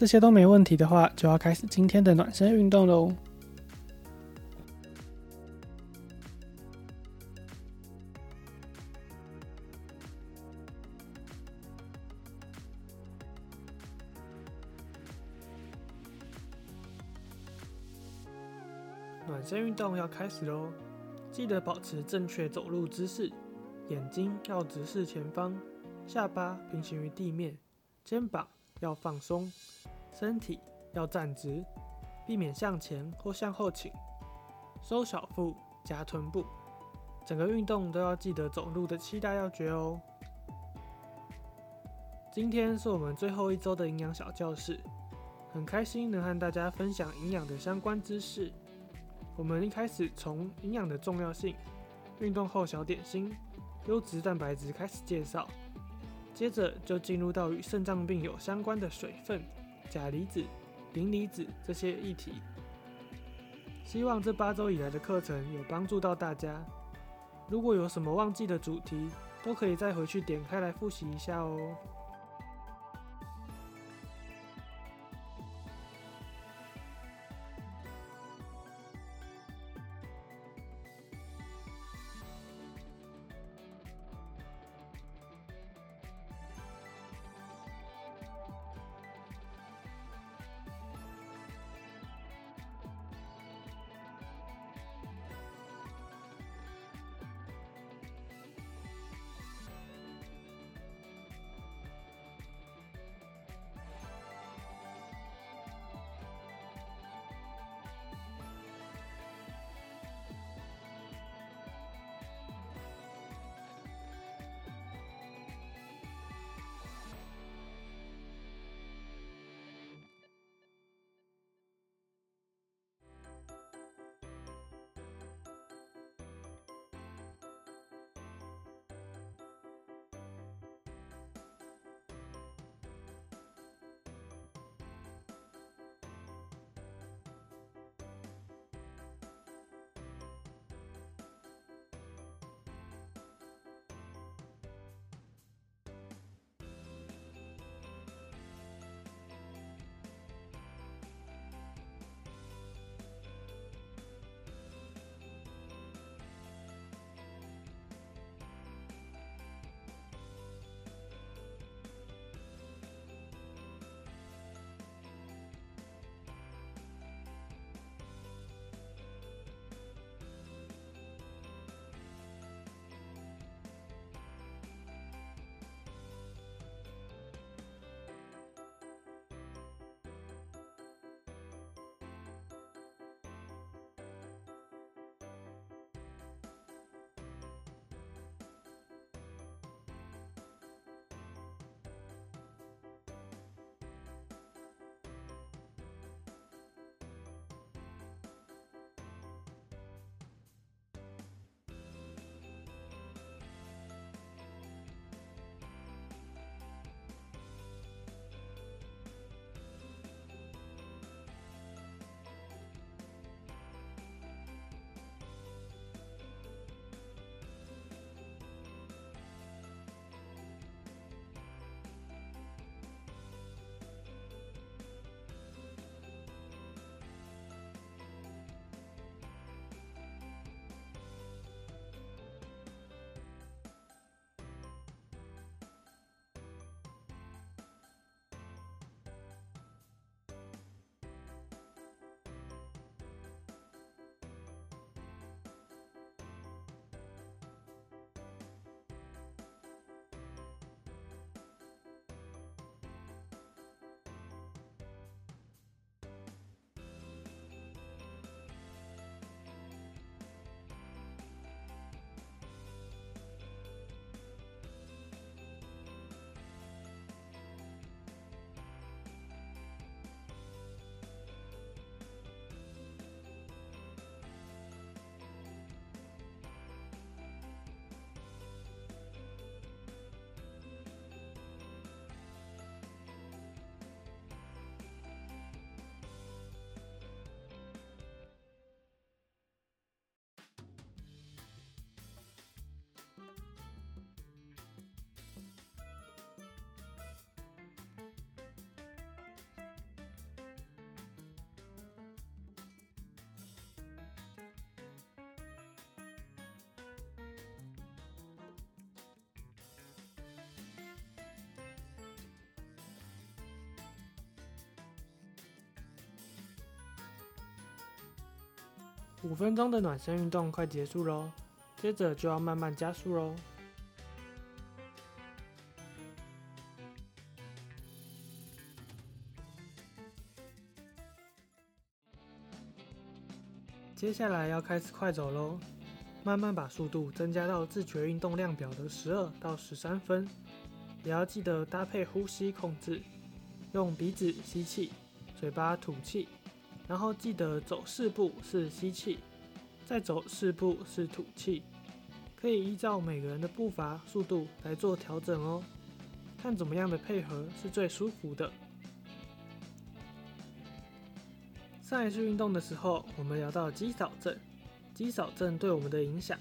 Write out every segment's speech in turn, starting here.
这些都没问题的话，就要开始今天的暖身运动喽。暖身运动要开始喽，记得保持正确走路姿势，眼睛要直视前方，下巴平行于地面，肩膀要放松。身体要站直，避免向前或向后倾，收小腹，夹臀部。整个运动都要记得走路的七大要诀哦。今天是我们最后一周的营养小教室，很开心能和大家分享营养的相关知识。我们一开始从营养的重要性、运动后小点心、优质蛋白质开始介绍，接着就进入到与肾脏病有相关的水分。钾离子、磷离子这些议题，希望这八周以来的课程有帮助到大家。如果有什么忘记的主题，都可以再回去点开来复习一下哦。五分钟的暖身运动快结束喽，接着就要慢慢加速喽。接下来要开始快走喽，慢慢把速度增加到自觉运动量表的十二到十三分，也要记得搭配呼吸控制，用鼻子吸气，嘴巴吐气，然后记得走四步是吸气，再走四步是吐气，可以依照每个人的步伐速度来做调整哦，看怎么样的配合是最舒服的。上一次运动的时候，我们聊到肌少症，肌少症对我们的影响，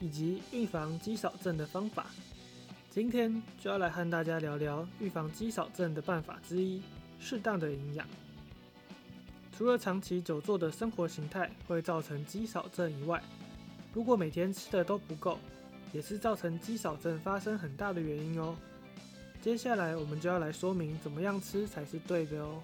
以及预防肌少症的方法。今天就要来和大家聊聊预防肌少症的办法之一——适当的营养。除了长期久坐的生活形态会造成肌少症以外，如果每天吃的都不够，也是造成肌少症发生很大的原因哦。接下来我们就要来说明怎么样吃才是对的哦。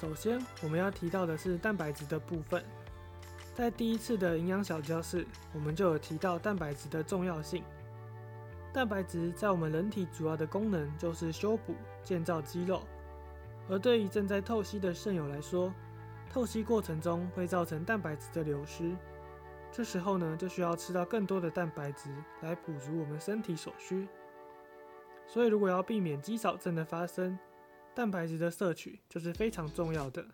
首先，我们要提到的是蛋白质的部分。在第一次的营养小教室，我们就有提到蛋白质的重要性。蛋白质在我们人体主要的功能就是修补、建造肌肉，而对于正在透析的肾友来说，透析过程中会造成蛋白质的流失，这时候呢，就需要吃到更多的蛋白质来补足我们身体所需。所以，如果要避免肌少症的发生，蛋白质的摄取就是非常重要的。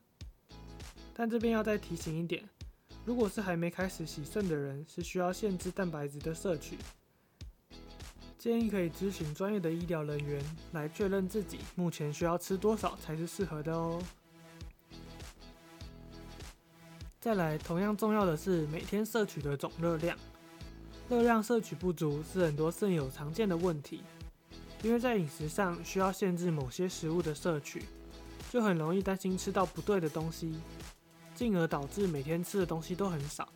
但这边要再提醒一点，如果是还没开始洗肾的人，是需要限制蛋白质的摄取，建议可以咨询专业的医疗人员来确认自己目前需要吃多少才是适合的哦。再来，同样重要的是每天摄取的总热量，热量摄取不足是很多肾友常见的问题。因为在饮食上需要限制某些食物的摄取，就很容易担心吃到不对的东西，进而导致每天吃的东西都很少，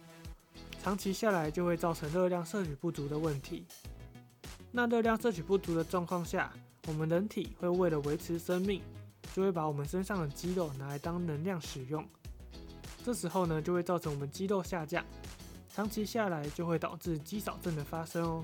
长期下来就会造成热量摄取不足的问题。那热量摄取不足的状况下，我们人体会为了维持生命，就会把我们身上的肌肉拿来当能量使用，这时候呢就会造成我们肌肉下降，长期下来就会导致肌少症的发生哦。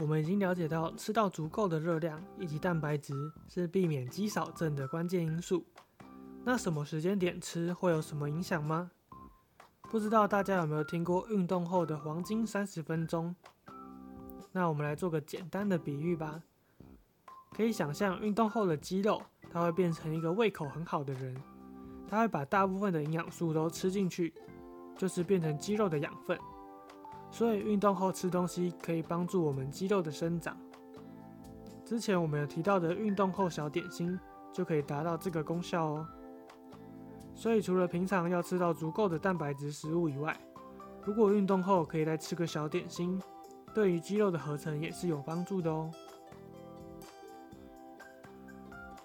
我们已经了解到，吃到足够的热量以及蛋白质是避免肌少症的关键因素。那什么时间点吃会有什么影响吗？不知道大家有没有听过运动后的黄金三十分钟？那我们来做个简单的比喻吧。可以想象，运动后的肌肉，它会变成一个胃口很好的人，它会把大部分的营养素都吃进去，就是变成肌肉的养分。所以运动后吃东西可以帮助我们肌肉的生长。之前我们有提到的运动后小点心，就可以达到这个功效哦。所以除了平常要吃到足够的蛋白质食物以外，如果运动后可以再吃个小点心，对于肌肉的合成也是有帮助的哦。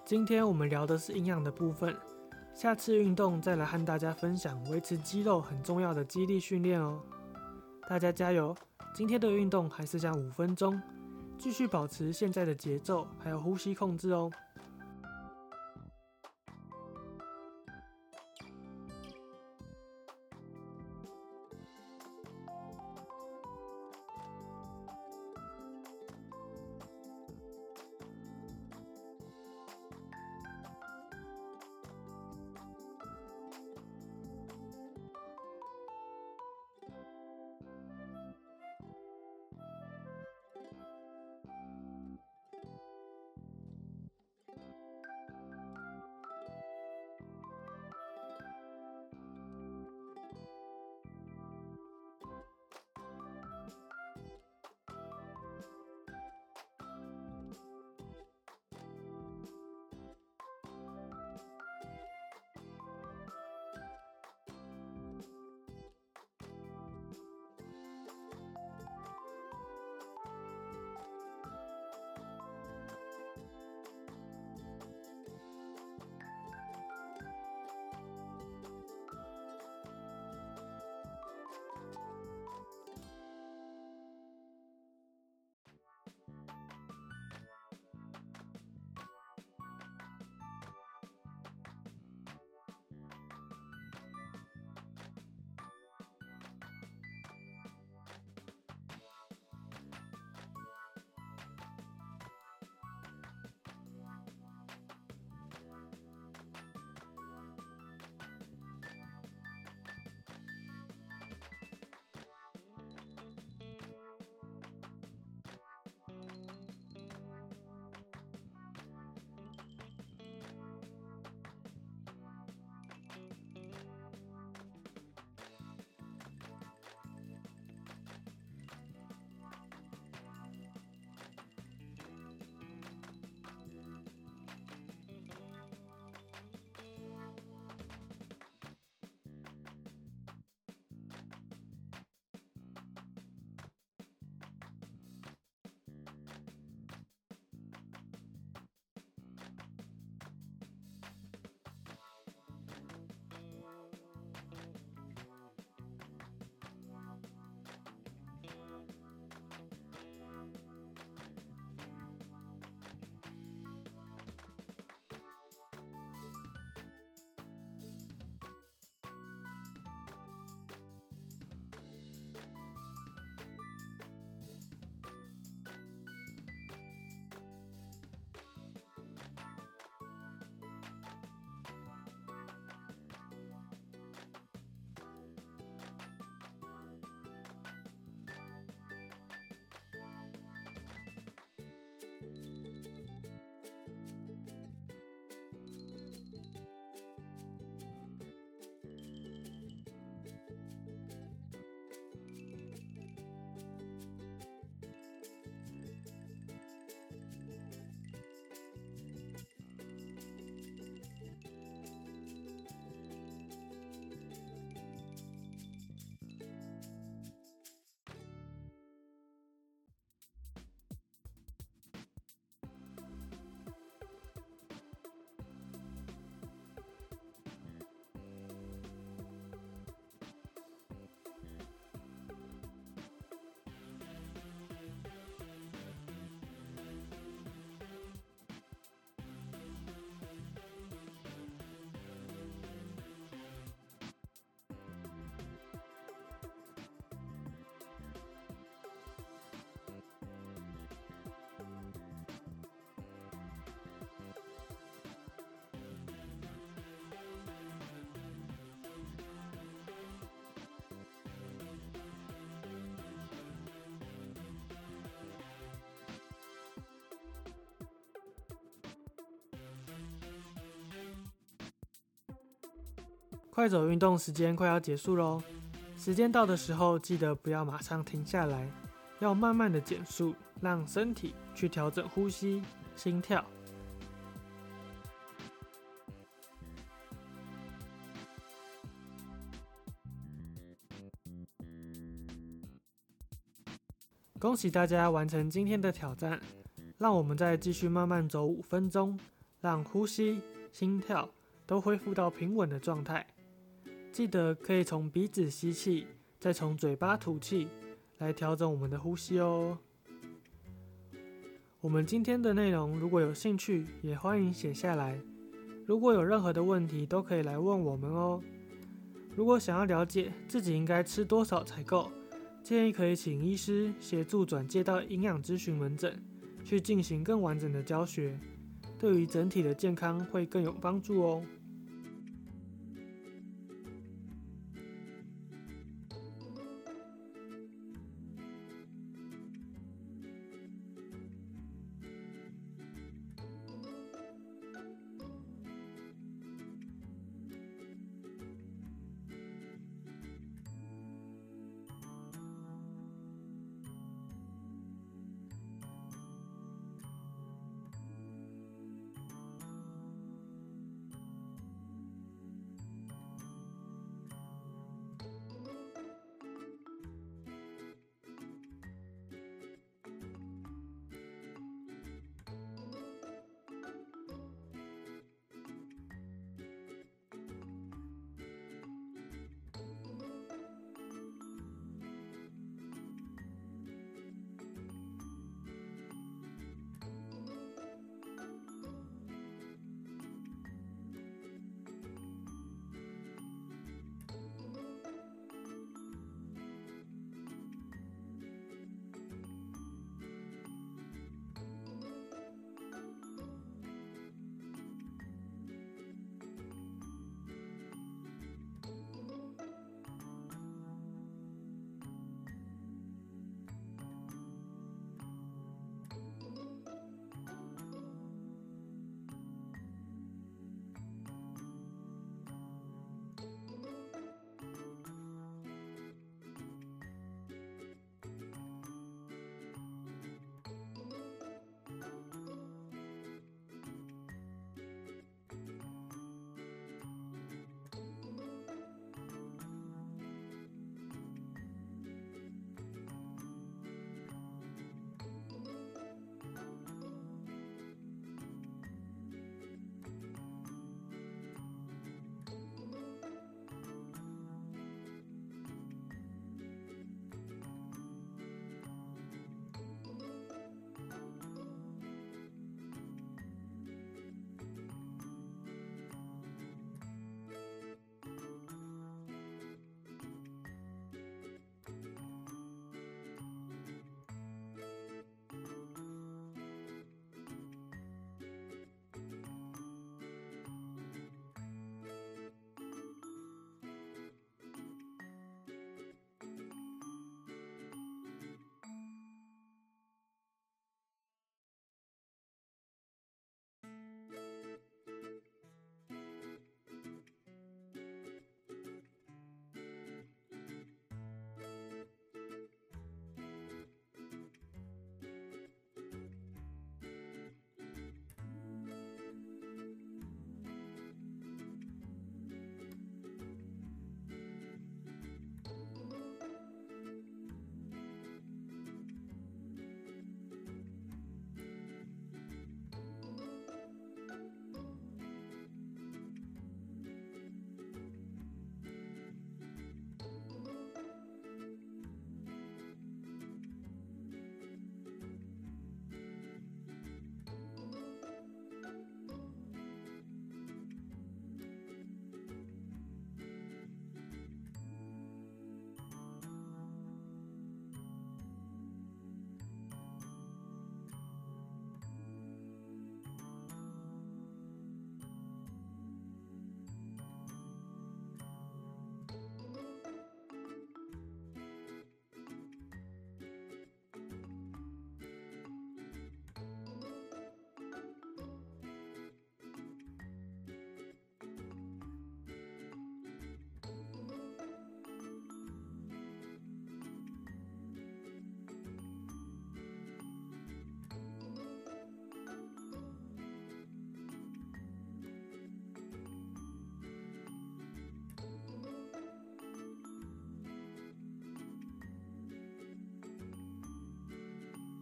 今天我们聊的是营养的部分，下次运动再来和大家分享维持肌肉很重要的肌力训练哦。大家加油！今天的运动还剩下五分钟，继续保持现在的节奏，还有呼吸控制哦。快走运动时间快要结束喽，时间到的时候记得不要马上停下来，要慢慢的减速，让身体去调整呼吸、心跳。恭喜大家完成今天的挑战，让我们再继续慢慢走五分钟，让呼吸、心跳都恢复到平稳的状态。记得可以从鼻子吸气，再从嘴巴吐气，来调整我们的呼吸哦。我们今天的内容如果有兴趣，也欢迎写下来。如果有任何的问题，都可以来问我们哦。如果想要了解自己应该吃多少才够，建议可以请医师协助转介到营养咨询门诊，去进行更完整的教学，对于整体的健康会更有帮助哦。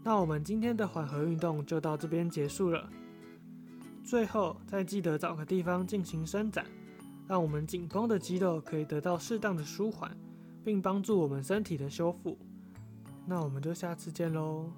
那我们今天的缓和运动就到这边结束了。最后再记得找个地方进行伸展，让我们紧绷的肌肉可以得到适当的舒缓，并帮助我们身体的修复。那我们就下次见喽。